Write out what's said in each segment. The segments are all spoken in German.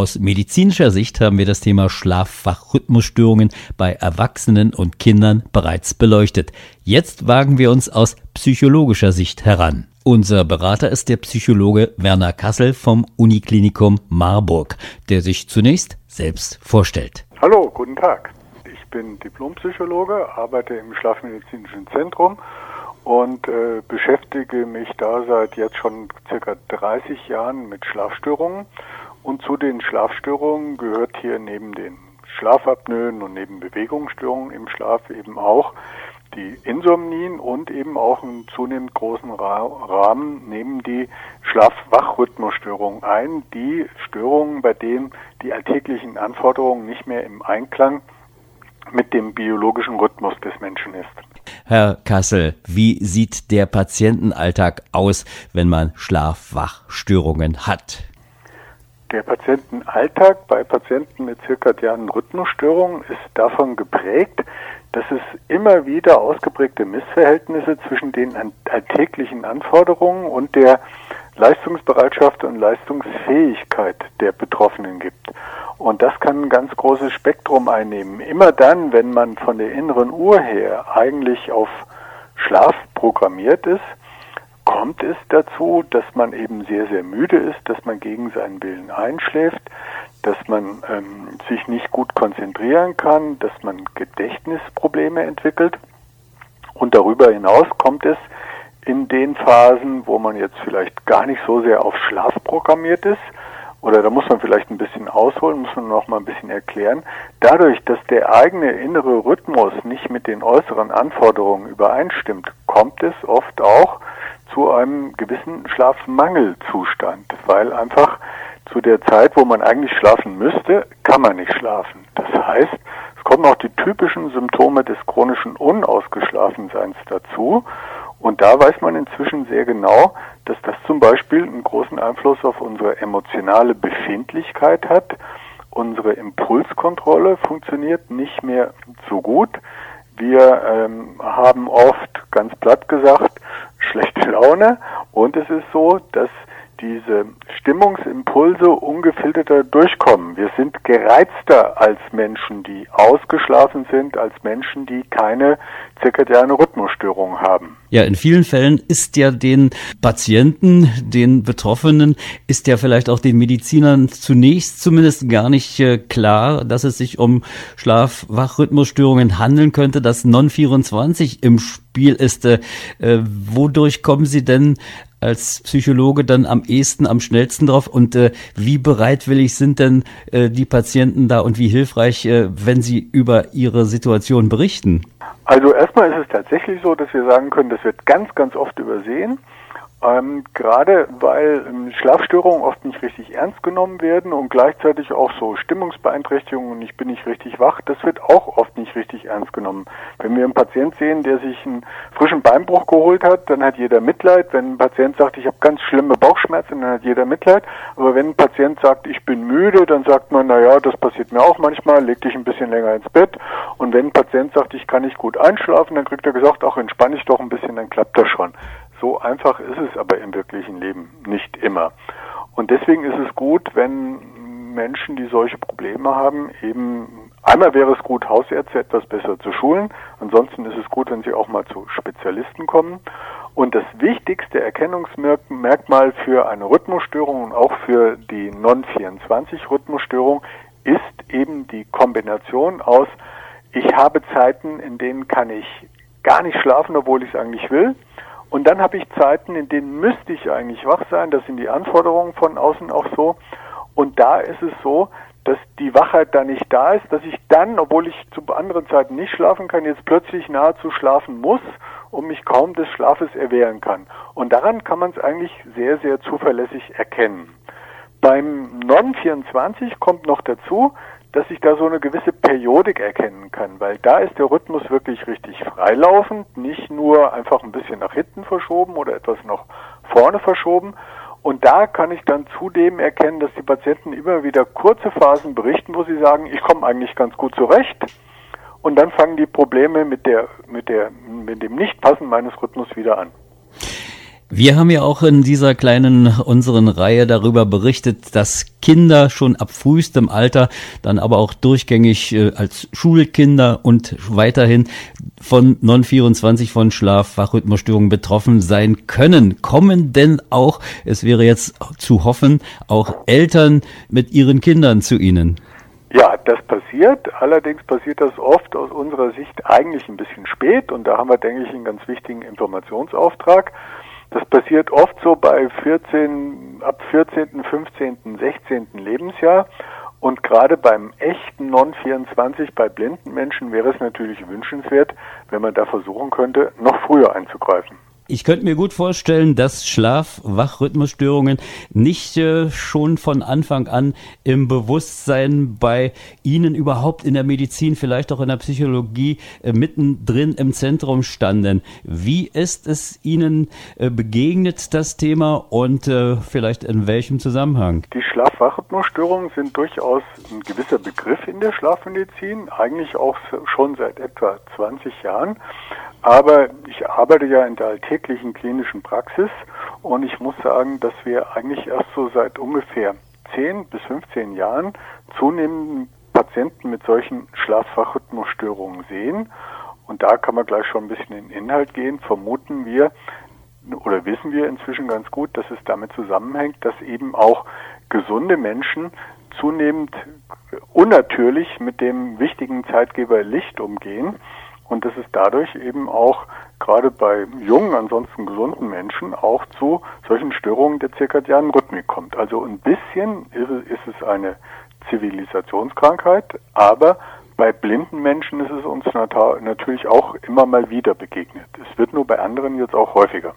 Aus medizinischer Sicht haben wir das Thema Schlaffachrhythmusstörungen bei Erwachsenen und Kindern bereits beleuchtet. Jetzt wagen wir uns aus psychologischer Sicht heran. Unser Berater ist der Psychologe Werner Kassel vom Uniklinikum Marburg, der sich zunächst selbst vorstellt. Hallo, guten Tag. Ich bin Diplompsychologe, arbeite im Schlafmedizinischen Zentrum und äh, beschäftige mich da seit jetzt schon circa 30 Jahren mit Schlafstörungen. Und zu den Schlafstörungen gehört hier neben den Schlafapnoen und neben Bewegungsstörungen im Schlaf eben auch die Insomnien und eben auch einen zunehmend großen Rahmen nehmen die Schlaf-Wach-Rhythmusstörungen ein, die Störungen, bei denen die alltäglichen Anforderungen nicht mehr im Einklang mit dem biologischen Rhythmus des Menschen ist. Herr Kassel, wie sieht der Patientenalltag aus, wenn man Schlaf-Wach-Störungen hat? Der Patientenalltag bei Patienten mit zirkadianen Rhythmusstörungen ist davon geprägt, dass es immer wieder ausgeprägte Missverhältnisse zwischen den alltäglichen Anforderungen und der Leistungsbereitschaft und Leistungsfähigkeit der Betroffenen gibt. Und das kann ein ganz großes Spektrum einnehmen. Immer dann, wenn man von der inneren Uhr her eigentlich auf Schlaf programmiert ist, kommt es dazu, dass man eben sehr, sehr müde ist, dass man gegen seinen Willen einschläft, dass man ähm, sich nicht gut konzentrieren kann, dass man Gedächtnisprobleme entwickelt. Und darüber hinaus kommt es in den Phasen, wo man jetzt vielleicht gar nicht so sehr auf Schlaf programmiert ist, oder da muss man vielleicht ein bisschen ausholen, muss man noch mal ein bisschen erklären. Dadurch, dass der eigene innere Rhythmus nicht mit den äußeren Anforderungen übereinstimmt, kommt es oft auch zu einem gewissen Schlafmangelzustand, weil einfach zu der Zeit, wo man eigentlich schlafen müsste, kann man nicht schlafen. Das heißt, es kommen auch die typischen Symptome des chronischen Unausgeschlafenseins dazu. Und da weiß man inzwischen sehr genau, dass das zum Beispiel einen großen Einfluss auf unsere emotionale Befindlichkeit hat. Unsere Impulskontrolle funktioniert nicht mehr so gut. Wir ähm, haben oft, ganz platt gesagt, schlechte Laune. Und es ist so, dass diese Stimmungsimpulse ungefilterter durchkommen. Wir sind gereizter als Menschen, die ausgeschlafen sind, als Menschen, die keine zirkadiane Rhythmusstörung haben. Ja, in vielen Fällen ist ja den Patienten, den Betroffenen, ist ja vielleicht auch den Medizinern zunächst zumindest gar nicht äh, klar, dass es sich um Schlaf-Wach-Rhythmusstörungen handeln könnte, dass Non-24 im Spiel ist. Äh, äh, wodurch kommen Sie denn als Psychologe dann am ehesten, am schnellsten drauf? Und äh, wie bereitwillig sind denn äh, die Patienten da und wie hilfreich, äh, wenn sie über ihre Situation berichten? Also erstmal ist es tatsächlich so, dass wir sagen können, das wird ganz, ganz oft übersehen. Ähm, gerade weil ähm, Schlafstörungen oft nicht richtig ernst genommen werden und gleichzeitig auch so Stimmungsbeeinträchtigungen und ich bin nicht richtig wach, das wird auch oft nicht richtig ernst genommen. Wenn wir einen Patient sehen, der sich einen frischen Beinbruch geholt hat, dann hat jeder Mitleid. Wenn ein Patient sagt, ich habe ganz schlimme Bauchschmerzen, dann hat jeder Mitleid. Aber wenn ein Patient sagt, ich bin müde, dann sagt man, na ja, das passiert mir auch manchmal, leg dich ein bisschen länger ins Bett. Und wenn ein Patient sagt, ich kann nicht gut einschlafen, dann kriegt er gesagt, auch entspann dich doch ein bisschen, dann klappt das schon. So einfach ist es aber im wirklichen Leben nicht immer. Und deswegen ist es gut, wenn Menschen, die solche Probleme haben, eben einmal wäre es gut, Hausärzte etwas besser zu schulen. Ansonsten ist es gut, wenn sie auch mal zu Spezialisten kommen. Und das wichtigste Erkennungsmerkmal für eine Rhythmusstörung und auch für die Non-24-Rhythmusstörung ist eben die Kombination aus, ich habe Zeiten, in denen kann ich gar nicht schlafen, obwohl ich es eigentlich will. Und dann habe ich Zeiten, in denen müsste ich eigentlich wach sein. Das sind die Anforderungen von außen auch so. Und da ist es so, dass die Wachheit da nicht da ist, dass ich dann, obwohl ich zu anderen Zeiten nicht schlafen kann, jetzt plötzlich nahezu schlafen muss und mich kaum des Schlafes erwehren kann. Und daran kann man es eigentlich sehr, sehr zuverlässig erkennen. Beim Non-24 kommt noch dazu, dass ich da so eine gewisse Periodik erkennen kann, weil da ist der Rhythmus wirklich richtig freilaufend, nicht nur einfach ein bisschen nach hinten verschoben oder etwas nach vorne verschoben. Und da kann ich dann zudem erkennen, dass die Patienten immer wieder kurze Phasen berichten, wo sie sagen, ich komme eigentlich ganz gut zurecht. Und dann fangen die Probleme mit der, mit der, mit dem Nichtpassen meines Rhythmus wieder an. Wir haben ja auch in dieser kleinen unseren Reihe darüber berichtet, dass Kinder schon ab frühestem Alter, dann aber auch durchgängig äh, als Schulkinder und weiterhin von Non-24 von Schlaf-Wachrhythmusstörungen betroffen sein können. Kommen denn auch, es wäre jetzt zu hoffen, auch Eltern mit ihren Kindern zu Ihnen? Ja, das passiert. Allerdings passiert das oft aus unserer Sicht eigentlich ein bisschen spät und da haben wir, denke ich, einen ganz wichtigen Informationsauftrag. Das passiert oft so bei 14, ab 14., 15., 16. Lebensjahr. Und gerade beim echten Non-24 bei blinden Menschen wäre es natürlich wünschenswert, wenn man da versuchen könnte, noch früher einzugreifen. Ich könnte mir gut vorstellen, dass Schlaf-Wach-Rhythmusstörungen nicht äh, schon von Anfang an im Bewusstsein bei Ihnen überhaupt in der Medizin, vielleicht auch in der Psychologie äh, mittendrin im Zentrum standen. Wie ist es Ihnen äh, begegnet, das Thema, und äh, vielleicht in welchem Zusammenhang? Die Schlaf-Wach-Rhythmusstörungen sind durchaus ein gewisser Begriff in der Schlafmedizin, eigentlich auch schon seit etwa 20 Jahren. Aber ich arbeite ja in der alltäglichen klinischen Praxis und ich muss sagen, dass wir eigentlich erst so seit ungefähr 10 bis 15 Jahren zunehmend Patienten mit solchen Schlaffachrhythmusstörungen sehen. Und da kann man gleich schon ein bisschen in den Inhalt gehen. Vermuten wir oder wissen wir inzwischen ganz gut, dass es damit zusammenhängt, dass eben auch gesunde Menschen zunehmend unnatürlich mit dem wichtigen Zeitgeber Licht umgehen und dass es dadurch eben auch gerade bei jungen, ansonsten gesunden Menschen auch zu solchen Störungen der zirkadianen Rhythmik kommt. Also ein bisschen ist es eine Zivilisationskrankheit, aber bei blinden Menschen ist es uns natürlich auch immer mal wieder begegnet. Es wird nur bei anderen jetzt auch häufiger.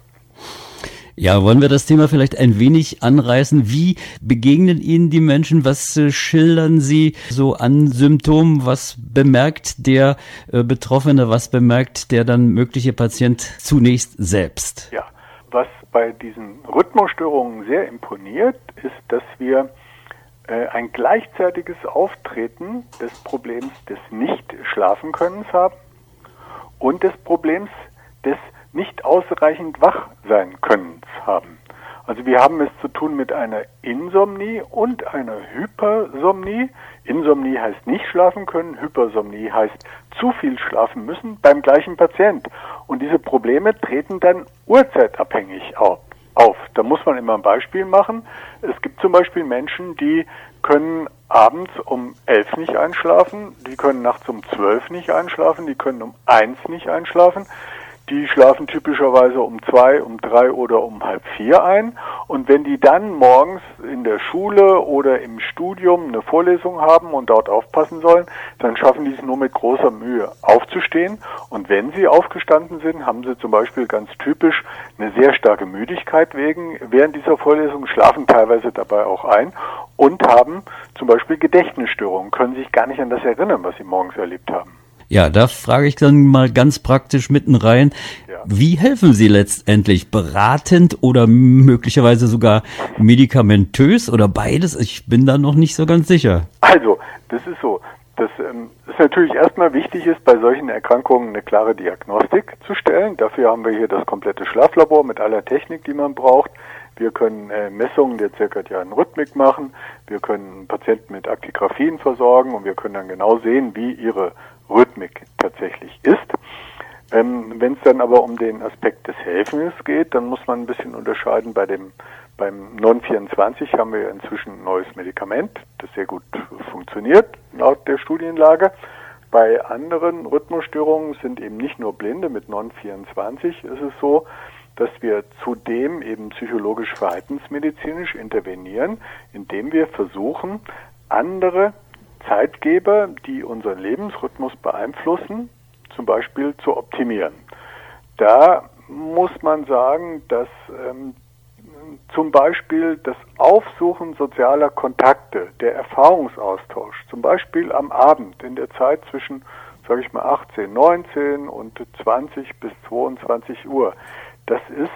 Ja, wollen wir das Thema vielleicht ein wenig anreißen? Wie begegnen Ihnen die Menschen? Was äh, schildern Sie so an Symptomen? Was bemerkt der äh, Betroffene? Was bemerkt der dann mögliche Patient zunächst selbst? Ja, was bei diesen Rhythmusstörungen sehr imponiert, ist, dass wir äh, ein gleichzeitiges Auftreten des Problems des Nicht-Schlafenkönnens haben und des Problems des nicht ausreichend wach sein können haben. Also wir haben es zu tun mit einer Insomnie und einer Hypersomnie. Insomnie heißt nicht schlafen können, Hypersomnie heißt zu viel schlafen müssen beim gleichen Patient. Und diese Probleme treten dann uhrzeitabhängig auf. Da muss man immer ein Beispiel machen. Es gibt zum Beispiel Menschen, die können abends um elf nicht einschlafen, die können nachts um zwölf nicht einschlafen, die können um eins nicht einschlafen. Die schlafen typischerweise um zwei, um drei oder um halb vier ein. Und wenn die dann morgens in der Schule oder im Studium eine Vorlesung haben und dort aufpassen sollen, dann schaffen die es nur mit großer Mühe aufzustehen. Und wenn sie aufgestanden sind, haben sie zum Beispiel ganz typisch eine sehr starke Müdigkeit wegen, während dieser Vorlesung, schlafen teilweise dabei auch ein und haben zum Beispiel Gedächtnisstörungen, können sich gar nicht an das erinnern, was sie morgens erlebt haben. Ja, da frage ich dann mal ganz praktisch mitten rein. Ja. Wie helfen Sie letztendlich? Beratend oder möglicherweise sogar medikamentös oder beides? Ich bin da noch nicht so ganz sicher. Also, das ist so. Das ähm, ist natürlich erstmal wichtig ist, bei solchen Erkrankungen eine klare Diagnostik zu stellen. Dafür haben wir hier das komplette Schlaflabor mit aller Technik, die man braucht. Wir können äh, Messungen der zirkadianen Rhythmik machen. Wir können Patienten mit Aktigraphien versorgen und wir können dann genau sehen, wie ihre Rhythmik tatsächlich ist. Ähm, Wenn es dann aber um den Aspekt des Helfens geht, dann muss man ein bisschen unterscheiden. Bei dem beim Non-24 haben wir inzwischen ein neues Medikament, das sehr gut funktioniert laut der Studienlage. Bei anderen Rhythmusstörungen sind eben nicht nur Blinde mit Non-24 ist es so, dass wir zudem eben psychologisch verhaltensmedizinisch intervenieren, indem wir versuchen, andere Zeitgeber, die unseren Lebensrhythmus beeinflussen, zum Beispiel zu optimieren. Da muss man sagen, dass ähm, zum Beispiel das Aufsuchen sozialer Kontakte, der Erfahrungsaustausch, zum Beispiel am Abend in der Zeit zwischen, sage ich mal, 18, 19 und 20 bis 22 Uhr, das ist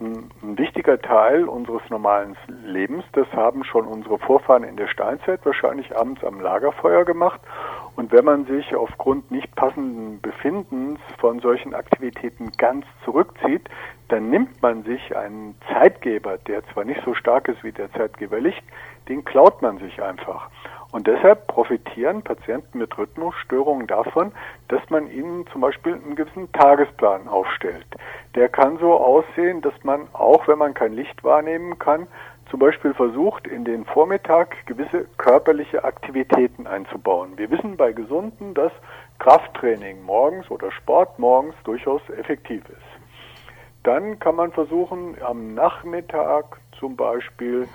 ein wichtiger Teil unseres normalen Lebens. Das haben schon unsere Vorfahren in der Steinzeit wahrscheinlich abends am Lagerfeuer gemacht. Und wenn man sich aufgrund nicht passenden Befindens von solchen Aktivitäten ganz zurückzieht, dann nimmt man sich einen Zeitgeber, der zwar nicht so stark ist wie der Zeitgeber Licht, den klaut man sich einfach. Und deshalb profitieren Patienten mit Rhythmusstörungen davon, dass man ihnen zum Beispiel einen gewissen Tagesplan aufstellt. Der kann so aussehen, dass man auch, wenn man kein Licht wahrnehmen kann, zum Beispiel versucht, in den Vormittag gewisse körperliche Aktivitäten einzubauen. Wir wissen bei Gesunden, dass Krafttraining morgens oder Sport morgens durchaus effektiv ist. Dann kann man versuchen, am Nachmittag zum Beispiel,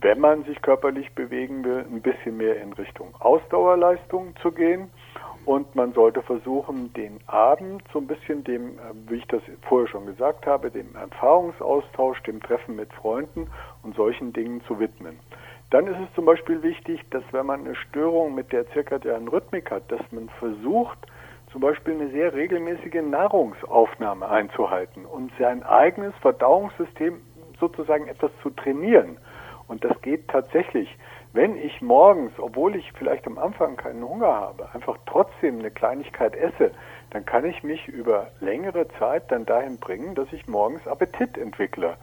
wenn man sich körperlich bewegen will, ein bisschen mehr in Richtung Ausdauerleistung zu gehen. Und man sollte versuchen, den Abend so ein bisschen dem, äh, wie ich das vorher schon gesagt habe, dem Erfahrungsaustausch, dem Treffen mit Freunden und solchen Dingen zu widmen. Dann ist es zum Beispiel wichtig, dass wenn man eine Störung mit der zirkadianen Rhythmik hat, dass man versucht, zum Beispiel eine sehr regelmäßige Nahrungsaufnahme einzuhalten und sein eigenes Verdauungssystem sozusagen etwas zu trainieren. Und das geht tatsächlich. Wenn ich morgens, obwohl ich vielleicht am Anfang keinen Hunger habe, einfach trotzdem eine Kleinigkeit esse, dann kann ich mich über längere Zeit dann dahin bringen, dass ich morgens Appetit entwickle.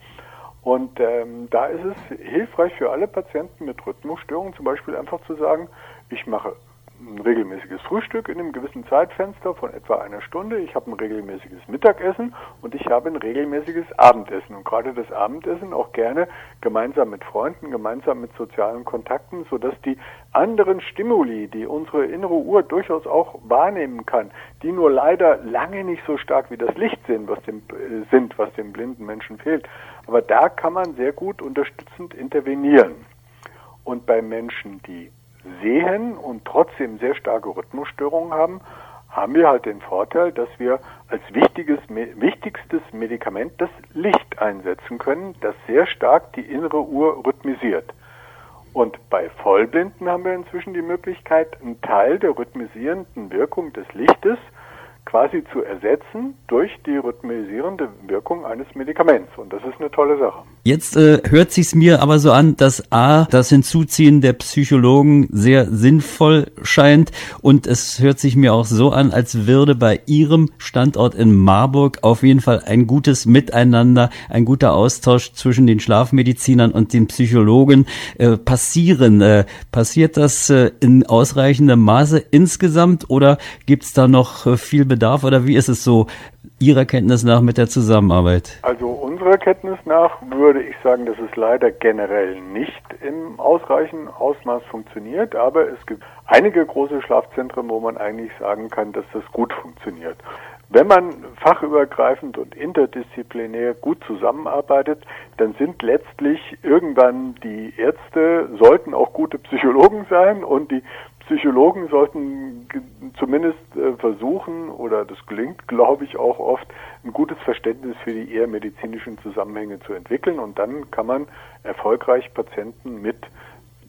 Und ähm, da ist es hilfreich für alle Patienten mit Rhythmusstörungen zum Beispiel einfach zu sagen, ich mache ein regelmäßiges Frühstück in einem gewissen Zeitfenster von etwa einer Stunde. Ich habe ein regelmäßiges Mittagessen und ich habe ein regelmäßiges Abendessen. Und gerade das Abendessen auch gerne gemeinsam mit Freunden, gemeinsam mit sozialen Kontakten, sodass die anderen Stimuli, die unsere innere Uhr durchaus auch wahrnehmen kann, die nur leider lange nicht so stark wie das Licht sind, was dem, äh, sind, was dem blinden Menschen fehlt. Aber da kann man sehr gut unterstützend intervenieren. Und bei Menschen, die sehen und trotzdem sehr starke Rhythmusstörungen haben, haben wir halt den Vorteil, dass wir als wichtiges, wichtigstes Medikament das Licht einsetzen können, das sehr stark die innere Uhr rhythmisiert. Und bei Vollblinden haben wir inzwischen die Möglichkeit, einen Teil der rhythmisierenden Wirkung des Lichtes quasi zu ersetzen durch die rhythmisierende Wirkung eines Medikaments. Und das ist eine tolle Sache. Jetzt äh, hört sich's mir aber so an, dass A, das Hinzuziehen der Psychologen sehr sinnvoll scheint und es hört sich mir auch so an, als würde bei Ihrem Standort in Marburg auf jeden Fall ein gutes Miteinander, ein guter Austausch zwischen den Schlafmedizinern und den Psychologen äh, passieren. Äh, passiert das äh, in ausreichendem Maße insgesamt oder gibt's da noch äh, viel Bedarf oder wie ist es so Ihrer Kenntnis nach mit der Zusammenarbeit? Also unserer Kenntnis nach würde ich sagen, dass es leider generell nicht im ausreichenden Ausmaß funktioniert, aber es gibt einige große Schlafzentren, wo man eigentlich sagen kann, dass das gut funktioniert. Wenn man fachübergreifend und interdisziplinär gut zusammenarbeitet, dann sind letztlich irgendwann die Ärzte, sollten auch gute Psychologen sein und die Psychologen sollten zumindest äh, versuchen, oder das gelingt, glaube ich, auch oft, ein gutes Verständnis für die eher medizinischen Zusammenhänge zu entwickeln. Und dann kann man erfolgreich Patienten mit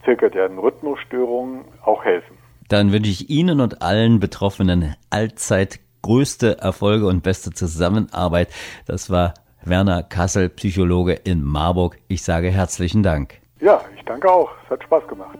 zirkadianen Rhythmusstörungen auch helfen. Dann wünsche ich Ihnen und allen Betroffenen allzeit größte Erfolge und beste Zusammenarbeit. Das war Werner Kassel, Psychologe in Marburg. Ich sage herzlichen Dank. Ja, ich danke auch. Es hat Spaß gemacht.